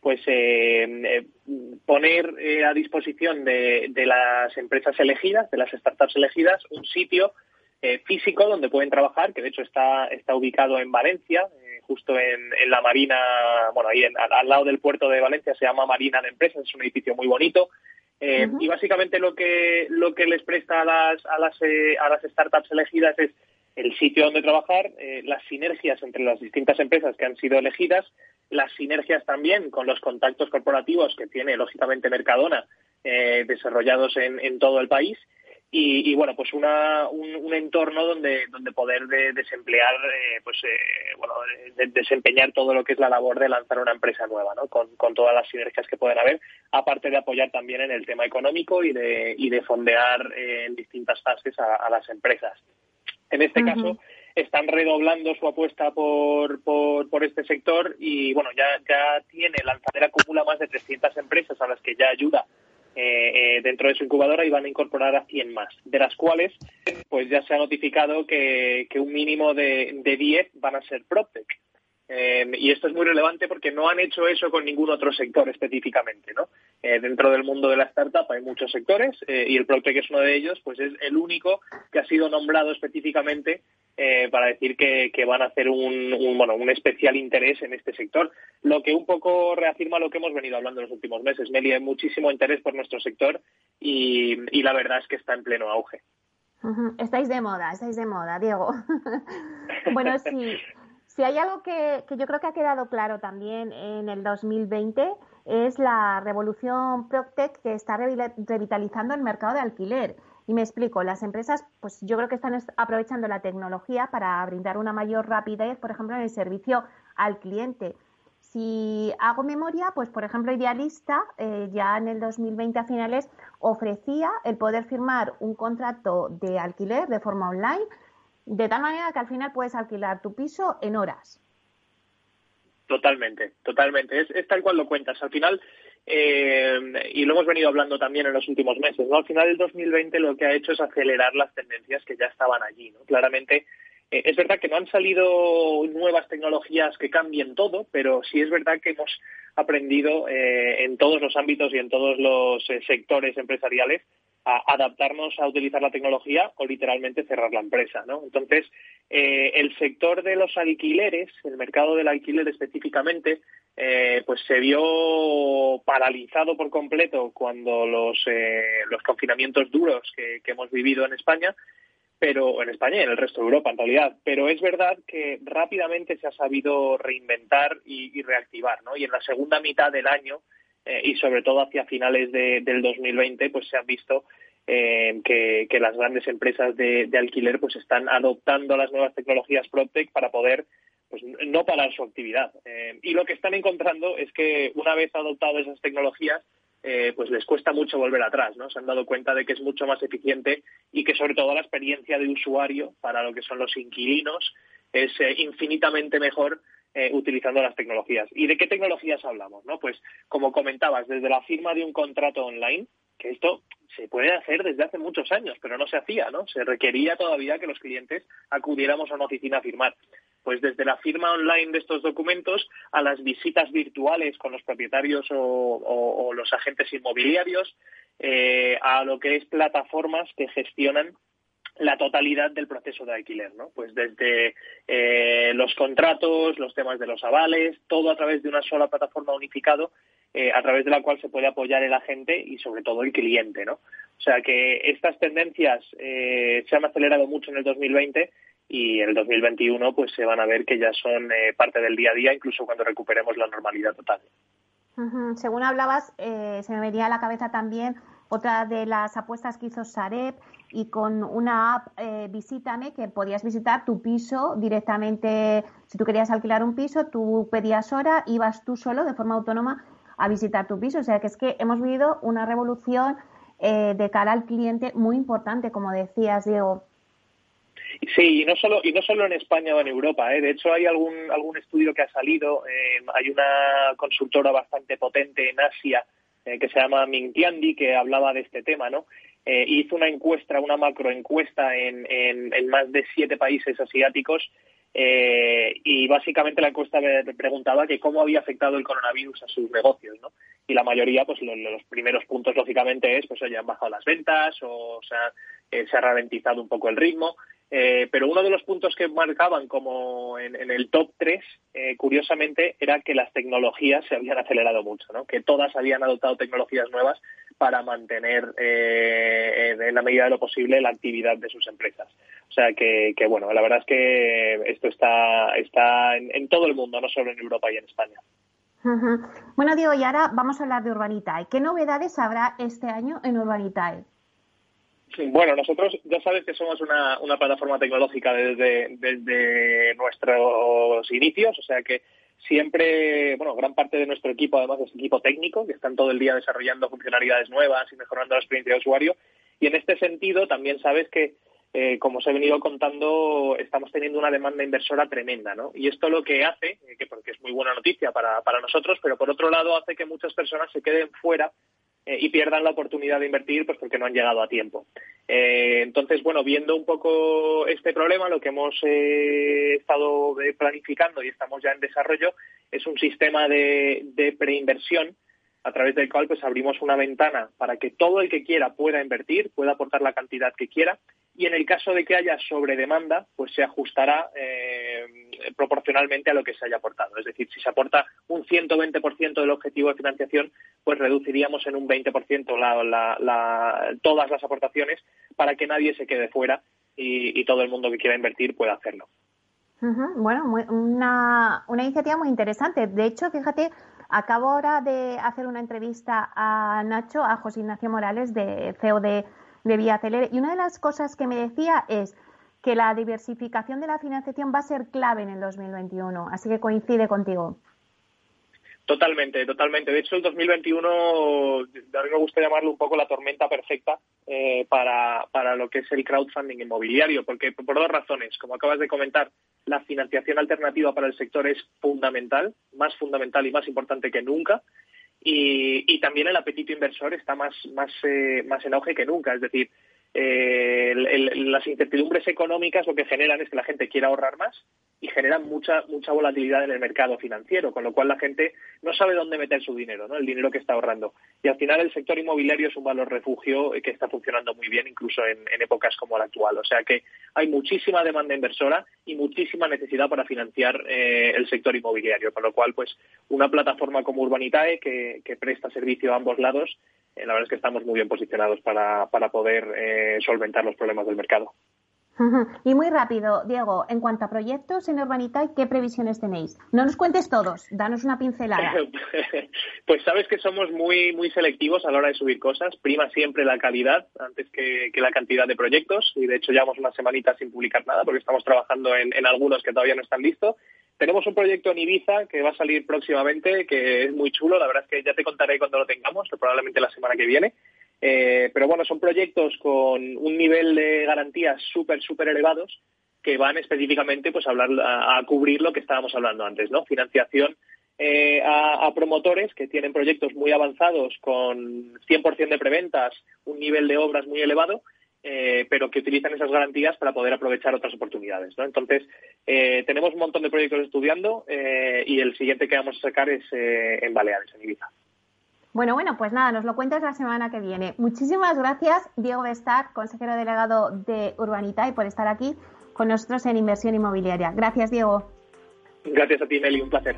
pues eh, eh, poner eh, a disposición de, las empresas elegidas, de las startups elegidas, un sitio físico donde pueden trabajar, que de hecho está, está ubicado en Valencia, justo en, la Marina, bueno, ahí al, lado del puerto de Valencia se llama Marina de Empresas, es un edificio muy bonito. Y básicamente lo que, lo que les presta a las, a las, a las startups elegidas es el sitio donde trabajar, las sinergias entre las distintas empresas que han sido elegidas, las sinergias también con los contactos corporativos que tiene, lógicamente, Mercadona, eh, desarrollados en, todo el país. Y, bueno, pues una, un, entorno donde, donde poder desemplear, eh, pues eh, bueno, desempeñar todo lo que es la labor de lanzar una empresa nueva, ¿no? Con, todas las sinergias que pueden haber, aparte de apoyar también en el tema económico y de, y de fondear en distintas fases a, las empresas. En este caso, están redoblando su apuesta por, por, este sector y bueno, ya, ya tiene, Lanzadera acumula más de 300 empresas a las que ya ayuda eh, eh, dentro de su incubadora y van a incorporar a 100 más, de las cuales pues ya se ha notificado que, que un mínimo de, de 10 van a ser PropTech. Eh, y esto es muy relevante porque no han hecho eso con ningún otro sector específicamente, ¿no? Dentro del mundo de la startup hay muchos sectores y el PropTech es uno de ellos, pues es el único que ha sido nombrado específicamente eh, para decir que, van a hacer un, bueno, un especial interés en este sector, lo que un poco reafirma lo que hemos venido hablando en los últimos meses. Meli, hay muchísimo interés por nuestro sector y, la verdad es que está en pleno auge. Estáis de moda, estáis de moda, Diego. bueno, si, si hay algo que, que yo creo que ha quedado claro también en el 2020 es la revolución PropTech que está revitalizando el mercado de alquiler. Y me explico, las empresas, pues yo creo que están aprovechando la tecnología para brindar una mayor rapidez, por ejemplo, en el servicio al cliente. Si hago memoria, pues por ejemplo, Idealista eh, ya en el 2020 a finales ofrecía el poder firmar un contrato de alquiler de forma online de tal manera que al final puedes alquilar tu piso en horas. Totalmente, totalmente. Es, tal cual lo cuentas. Al final, eh, y lo hemos venido hablando también en los últimos meses, ¿no? Al final el 2020 lo que ha hecho es acelerar las tendencias que ya estaban allí, ¿no? Claramente, eh, es verdad que no han salido nuevas tecnologías que cambien todo, pero sí es verdad que hemos aprendido eh, en todos los ámbitos y en todos los sectores empresariales a adaptarnos a utilizar la tecnología o literalmente cerrar la empresa, ¿no? Entonces, eh, el sector de los alquileres, el mercado del alquiler específicamente, eh, pues se vio paralizado por completo cuando los, eh, los confinamientos duros que, hemos vivido en España, pero en España y en el resto de Europa en realidad. Pero es verdad que rápidamente se ha sabido reinventar y, reactivar, ¿no? Y en la segunda mitad del año eh, y sobre todo hacia finales de, del 2020 pues se han visto eh, que, las grandes empresas de, alquiler pues están adoptando las nuevas tecnologías PropTech para poder pues no parar su actividad eh, y lo que están encontrando es que una vez adoptado esas tecnologías pues les cuesta mucho volver atrás, ¿no? Se han dado cuenta de que es mucho más eficiente y que sobre todo la experiencia de usuario para lo que son los inquilinos es infinitamente mejor eh, utilizando las tecnologías. ¿Y de qué tecnologías hablamos? ¿no? Pues como comentabas, desde la firma de un contrato online, que esto se puede hacer desde hace muchos años, pero no se hacía, ¿no? Se requería todavía que los clientes acudiéramos a una oficina a firmar. Pues desde la firma online de estos documentos a las visitas virtuales con los propietarios o, los agentes inmobiliarios, eh, a lo que es plataformas que gestionan la totalidad del proceso de alquiler, ¿no? Pues desde eh, los contratos, los temas de los avales, todo a través de una sola plataforma unificado, eh, a través de la cual se puede apoyar el agente y sobre todo el cliente, ¿no? O sea que estas tendencias eh, se han acelerado mucho en el 2020 y en el 2021 pues se van a ver que ya son parte del día a día, incluso cuando recuperemos la normalidad total. Según hablabas, se me venía a la cabeza también otra de las apuestas que hizo Sareb y con una app eh, Visítame que podías visitar tu piso directamente. Si tú querías alquilar un piso, tú pedías hora, ibas tú solo de forma autónoma a visitar tu piso. O sea que es que hemos vivido una revolución eh, de cara al cliente muy importante, como decías, Diego. Sí, y no solo y no solo en España o en Europa. ¿eh? De hecho, hay algún algún estudio que ha salido. Eh, hay una consultora bastante potente en Asia eh, que se llama Mintiandi que hablaba de este tema, ¿no? Eh, hizo una encuesta, una macroencuesta en, en, en más de siete países asiáticos eh, y básicamente la encuesta preguntaba que cómo había afectado el coronavirus a sus negocios, ¿no? Y la mayoría, pues los primeros puntos, lógicamente, es, pues, oye, han bajado las ventas o, sea, eh, se ha ralentizado un poco el ritmo. Eh, pero uno de los puntos que marcaban como en, el top 3, eh, curiosamente, era que las tecnologías se habían acelerado mucho, ¿no? que todas habían adoptado tecnologías nuevas para mantener eh, en la medida de lo posible la actividad de sus empresas. O sea que, bueno, la verdad es que esto está, está en, todo el mundo, no solo en Europa y en España. Bueno, Diego, y ahora vamos a hablar de Urbanitae. ¿Qué novedades habrá este año en Urbanitae? Bueno, nosotros ya sabes que somos una, una plataforma tecnológica desde, desde nuestros inicios, o sea que siempre, bueno, gran parte de nuestro equipo además es equipo técnico, que están todo el día desarrollando funcionalidades nuevas y mejorando la experiencia de usuario. Y en este sentido también sabes que, eh, como os he venido contando, estamos teniendo una demanda inversora tremenda, ¿no? Y esto lo que hace, eh, que porque es muy buena noticia para, para nosotros, pero por otro lado hace que muchas personas se queden fuera eh, y pierdan la oportunidad de invertir pues porque no han llegado a tiempo. Eh, entonces, bueno, viendo un poco este problema, lo que hemos eh, estado planificando y estamos ya en desarrollo es un sistema de, de preinversión a través del cual pues abrimos una ventana para que todo el que quiera pueda invertir, pueda aportar la cantidad que quiera y en el caso de que haya sobredemanda, pues se ajustará eh, proporcionalmente a lo que se haya aportado. Es decir, si se aporta un 120% del objetivo de financiación, pues reduciríamos en un 20% la, todas las aportaciones para que nadie se quede fuera y, todo el mundo que quiera invertir pueda hacerlo. Bueno, una, una iniciativa muy interesante. De hecho, fíjate, Acabo ahora de hacer una entrevista a Nacho, a José Ignacio Morales, de CEO de, Vía Celere, y una de las cosas que me decía es que la diversificación de la financiación va a ser clave en el 2021, así que coincide contigo. Totalmente, totalmente. De hecho, el 2021 a mí me gusta llamarlo un poco la tormenta perfecta eh, para, para lo que es el crowdfunding inmobiliario, porque por dos razones. Como acabas de comentar, la financiación alternativa para el sector es fundamental, más fundamental y más importante que nunca. Y, y también el apetito inversor está más, más, eh, más en auge que nunca. Es decir, eh, las incertidumbres económicas lo que generan es que la gente quiera ahorrar más y generan mucha mucha volatilidad en el mercado financiero, con lo cual la gente no sabe dónde meter su dinero, ¿no? el dinero que está ahorrando. Y al final el sector inmobiliario es un valor refugio que está funcionando muy bien, incluso en, épocas como la actual. O sea que hay muchísima demanda inversora y muchísima necesidad para financiar eh, el sector inmobiliario, con lo cual pues una plataforma como Urbanitae que, presta servicio a ambos lados eh, la verdad es que estamos muy bien posicionados para, para poder eh, solventar los problemas del mercado. Y muy rápido, Diego, en cuanto a proyectos en Urbanita, ¿qué previsiones tenéis? No nos cuentes todos, danos una pincelada. pues sabes que somos muy muy selectivos a la hora de subir cosas. Prima siempre la calidad antes que, la cantidad de proyectos y de hecho llevamos una semanita sin publicar nada porque estamos trabajando en, en algunos que todavía no están listos tenemos un proyecto en Ibiza que va a salir próximamente, que es muy chulo. La verdad es que ya te contaré cuando lo tengamos, probablemente la semana que viene. Eh, pero bueno, son proyectos con un nivel de garantías súper, súper elevados que van específicamente pues, a, hablar, a, cubrir lo que estábamos hablando antes, ¿no? Financiación eh, a, promotores que tienen proyectos muy avanzados con 100% de preventas, un nivel de obras muy elevado eh, pero que utilizan esas garantías para poder aprovechar otras oportunidades. ¿no? Entonces, eh, tenemos un montón de proyectos estudiando eh, y el siguiente que vamos a sacar es en Baleares, en Ibiza. Bueno, bueno, pues nada, nos lo cuentas la semana que viene. Muchísimas gracias, Diego Bestar, consejero delegado de Urbanita, y por estar aquí con nosotros en Inversión Inmobiliaria. Gracias, Diego. Gracias a ti, Nelly, un placer.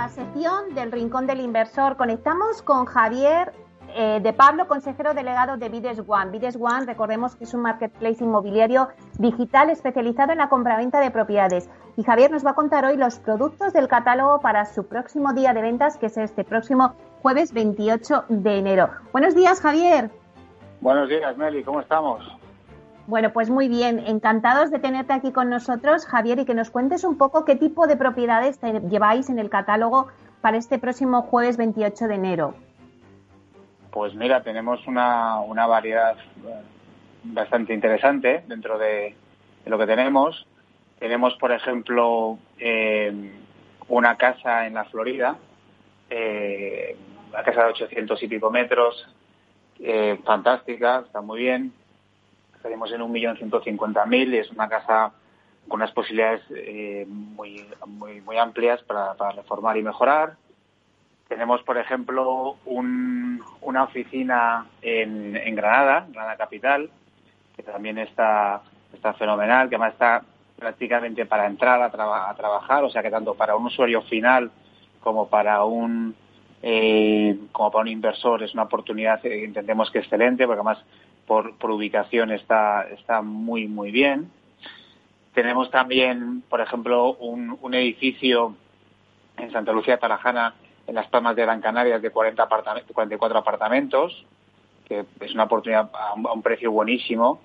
Nuestra sección del Rincón del Inversor conectamos con Javier eh, de Pablo, consejero delegado de Vides One. Vides One, recordemos que es un marketplace inmobiliario digital especializado en la compraventa de propiedades. Y Javier nos va a contar hoy los productos del catálogo para su próximo día de ventas, que es este próximo jueves 28 de enero. Buenos días, Javier. Buenos días, Meli, ¿cómo estamos? Bueno, pues muy bien. Encantados de tenerte aquí con nosotros, Javier, y que nos cuentes un poco qué tipo de propiedades lleváis en el catálogo para este próximo jueves 28 de enero. Pues mira, tenemos una, una variedad eh, bastante interesante dentro de, lo que tenemos. Tenemos, por ejemplo, eh, una casa en la Florida, eh, una casa de 800 y pico metros, fantástica, está muy bien estaremos en un millón ciento cincuenta mil y es una casa con unas posibilidades eh, muy, muy, muy amplias para, reformar y mejorar. Tenemos, por ejemplo, una oficina en, en, Granada, Granada Capital, que también está, está fenomenal, que además está prácticamente para entrar a, trabajar, o sea que tanto para un usuario final como para un eh, como para un inversor es una oportunidad, eh, entendemos que excelente, porque además por, ubicación está, está muy, muy bien. Tenemos también, por ejemplo, un, edificio en Santa Lucía Tarajana, en las Palmas de Gran Canaria, de 40 44 apartamentos, que es una oportunidad a un, precio buenísimo,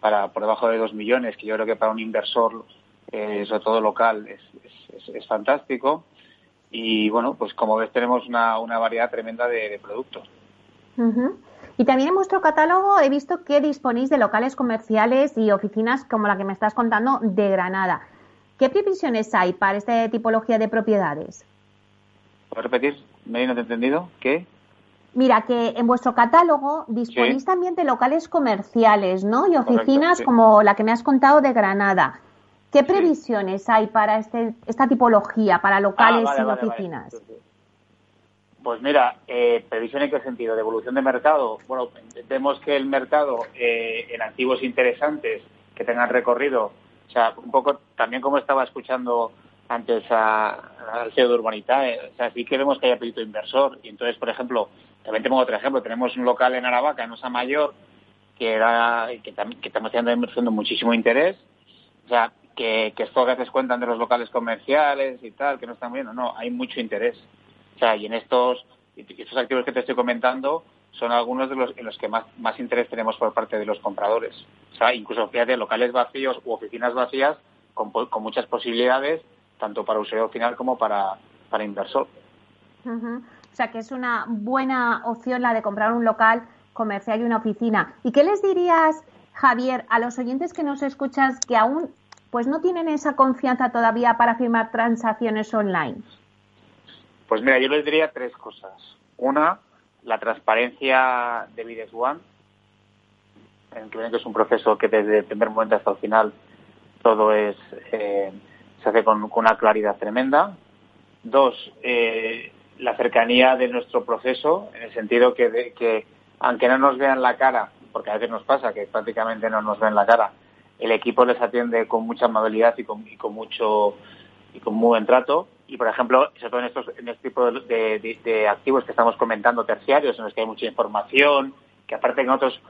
para por debajo de 2 millones, que yo creo que para un inversor, eh, sobre todo local, es, fantástico. Y bueno, pues como ves, tenemos una, variedad tremenda de, productos. Y también en vuestro catálogo he visto que disponéis de locales comerciales y oficinas como la que me estás contando de Granada. ¿Qué previsiones hay para esta tipología de propiedades? ¿Puedes repetir? ¿Me no te he entendido? ¿Qué? Mira, que en vuestro catálogo disponéis también de locales comerciales, ¿no? Y oficinas como la que me has contado de Granada. ¿Qué previsiones hay para este, esta tipología, para locales ah, y oficinas? Pues mira, eh, previsión en qué sentido, de evolución de mercado. Bueno, entendemos que el mercado eh, en activos interesantes que tengan recorrido O sea, un poco también como estaba escuchando antes al CEO de Urbanitae, o sea, sí que vemos que hay apetito inversor. Y entonces, por ejemplo, también tengo otro ejemplo, tenemos un local en Aravaca, en Osa Mayor, que, era, que, que estamos de muchísimo interés. O sea, que, que esto a veces cuentan de los locales comerciales y tal, que no están bien, no, hay mucho interés. O sea, y en estos, estos activos que te estoy comentando son algunos de los en los que más, más interés tenemos por parte de los compradores. O sea, incluso, fíjate, locales vacíos u oficinas vacías con, con muchas posibilidades, tanto para usuario final como para, para inversor. O sea, que es una buena opción la de comprar un local comercial y una oficina. ¿Y qué les dirías, Javier, a los oyentes que nos escuchas que aún pues no tienen esa confianza todavía para firmar transacciones online? Pues mira, yo les diría tres cosas. Una, la transparencia de Bides One, en que es un proceso que desde el primer momento hasta el final todo es eh, se hace con, una claridad tremenda. Dos, eh, la cercanía de nuestro proceso, en el sentido que, que aunque no nos vean la cara, porque a veces nos pasa que prácticamente no nos ven la cara, el equipo les atiende con mucha amabilidad y con, mucho y con muy buen trato. Y, por ejemplo, sobre todo en, estos, en este tipo de, activos que estamos comentando, terciarios, en los que hay mucha información, que aparte que nosotros,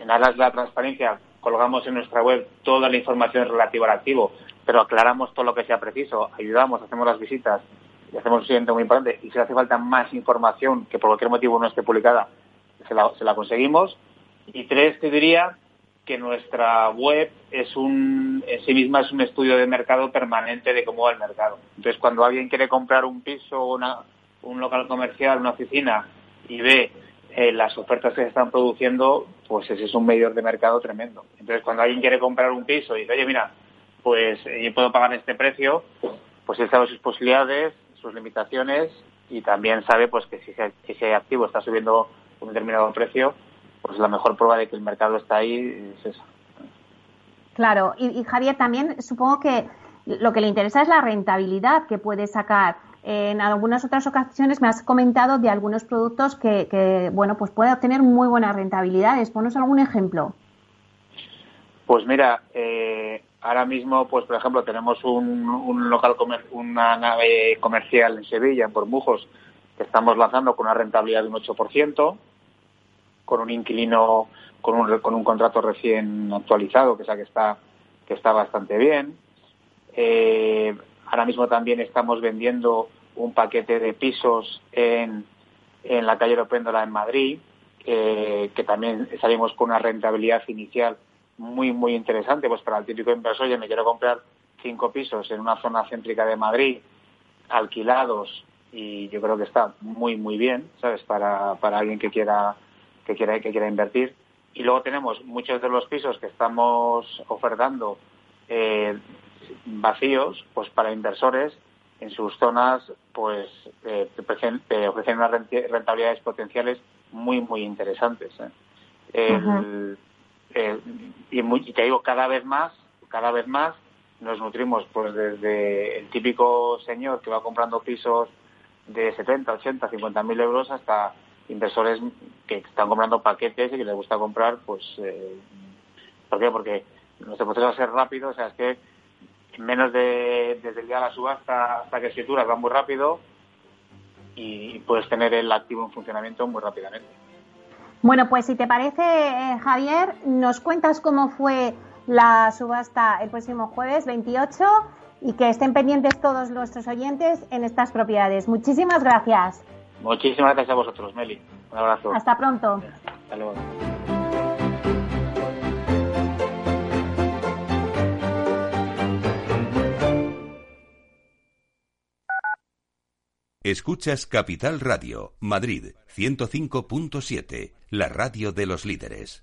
en aras de la transparencia, colgamos en nuestra web toda la información relativa al activo, pero aclaramos todo lo que sea preciso, ayudamos, hacemos las visitas y hacemos un siguiente muy importante. Y si hace falta más información que por cualquier motivo no esté publicada, se la, se la conseguimos. Y tres, te diría que nuestra web es un, en sí misma es un estudio de mercado permanente de cómo va el mercado. Entonces, cuando alguien quiere comprar un piso, una, un local comercial, una oficina y ve eh, las ofertas que se están produciendo, pues ese es un medidor de mercado tremendo. Entonces, cuando alguien quiere comprar un piso y dice, oye, mira, pues eh, yo puedo pagar este precio, pues él sabe sus posibilidades, sus limitaciones y también sabe pues que si ese activo está subiendo un determinado precio, pues la mejor prueba de que el mercado está ahí es esa. Claro, y, Javier, también supongo que lo que le interesa es la rentabilidad que puede sacar. En algunas otras ocasiones me has comentado de algunos productos que, bueno, pues puede obtener muy buenas rentabilidades. Ponos algún ejemplo. Pues mira, eh, ahora mismo, pues por ejemplo, tenemos un, un local, una nave comercial en Sevilla, en Bormujos, que estamos lanzando con una rentabilidad de un 8% con un inquilino con un, con un contrato recién actualizado, que sea que está, que está bastante bien. Eh, ahora mismo también estamos vendiendo un paquete de pisos en, en la calle Lopéndola en Madrid, eh, que también salimos con una rentabilidad inicial muy, muy interesante, pues para el típico inversor, yo me quiero comprar cinco pisos en una zona céntrica de Madrid, alquilados, y yo creo que está muy, muy bien, ¿sabes? Para, para alguien que quiera que quiera, que quiera invertir. Y luego tenemos muchos de los pisos que estamos ofertando eh, vacíos, pues para inversores en sus zonas, pues eh, ofrecen, ofrecen unas rentabilidades potenciales muy, muy interesantes. ¿eh? y, y, te digo, cada vez más, cada vez más nos nutrimos pues desde el típico señor que va comprando pisos de 70, 80, 50 mil euros hasta inversores que están comprando paquetes y que les gusta comprar, pues, eh, ¿por qué? Porque nuestro proceso va a ser rápido, o sea, es que menos de desde el día de la subasta hasta que escrituras va muy rápido y puedes tener el activo en funcionamiento muy rápidamente. Bueno, pues si te parece, eh, Javier, nos cuentas cómo fue la subasta el próximo jueves 28 y que estén pendientes todos nuestros oyentes en estas propiedades. Muchísimas gracias. Muchísimas gracias a vosotros, Meli. Un abrazo. Hasta pronto. Hasta luego. Escuchas Capital Radio, Madrid 105.7, la radio de los líderes.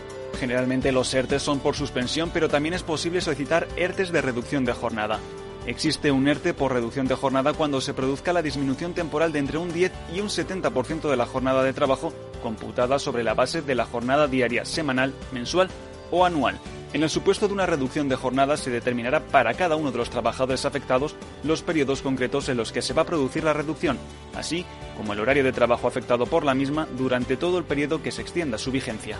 Generalmente los ERTES son por suspensión, pero también es posible solicitar ERTES de reducción de jornada. Existe un ERTE por reducción de jornada cuando se produzca la disminución temporal de entre un 10 y un 70% de la jornada de trabajo computada sobre la base de la jornada diaria, semanal, mensual o anual. En el supuesto de una reducción de jornada se determinará para cada uno de los trabajadores afectados los periodos concretos en los que se va a producir la reducción, así como el horario de trabajo afectado por la misma durante todo el periodo que se extienda su vigencia.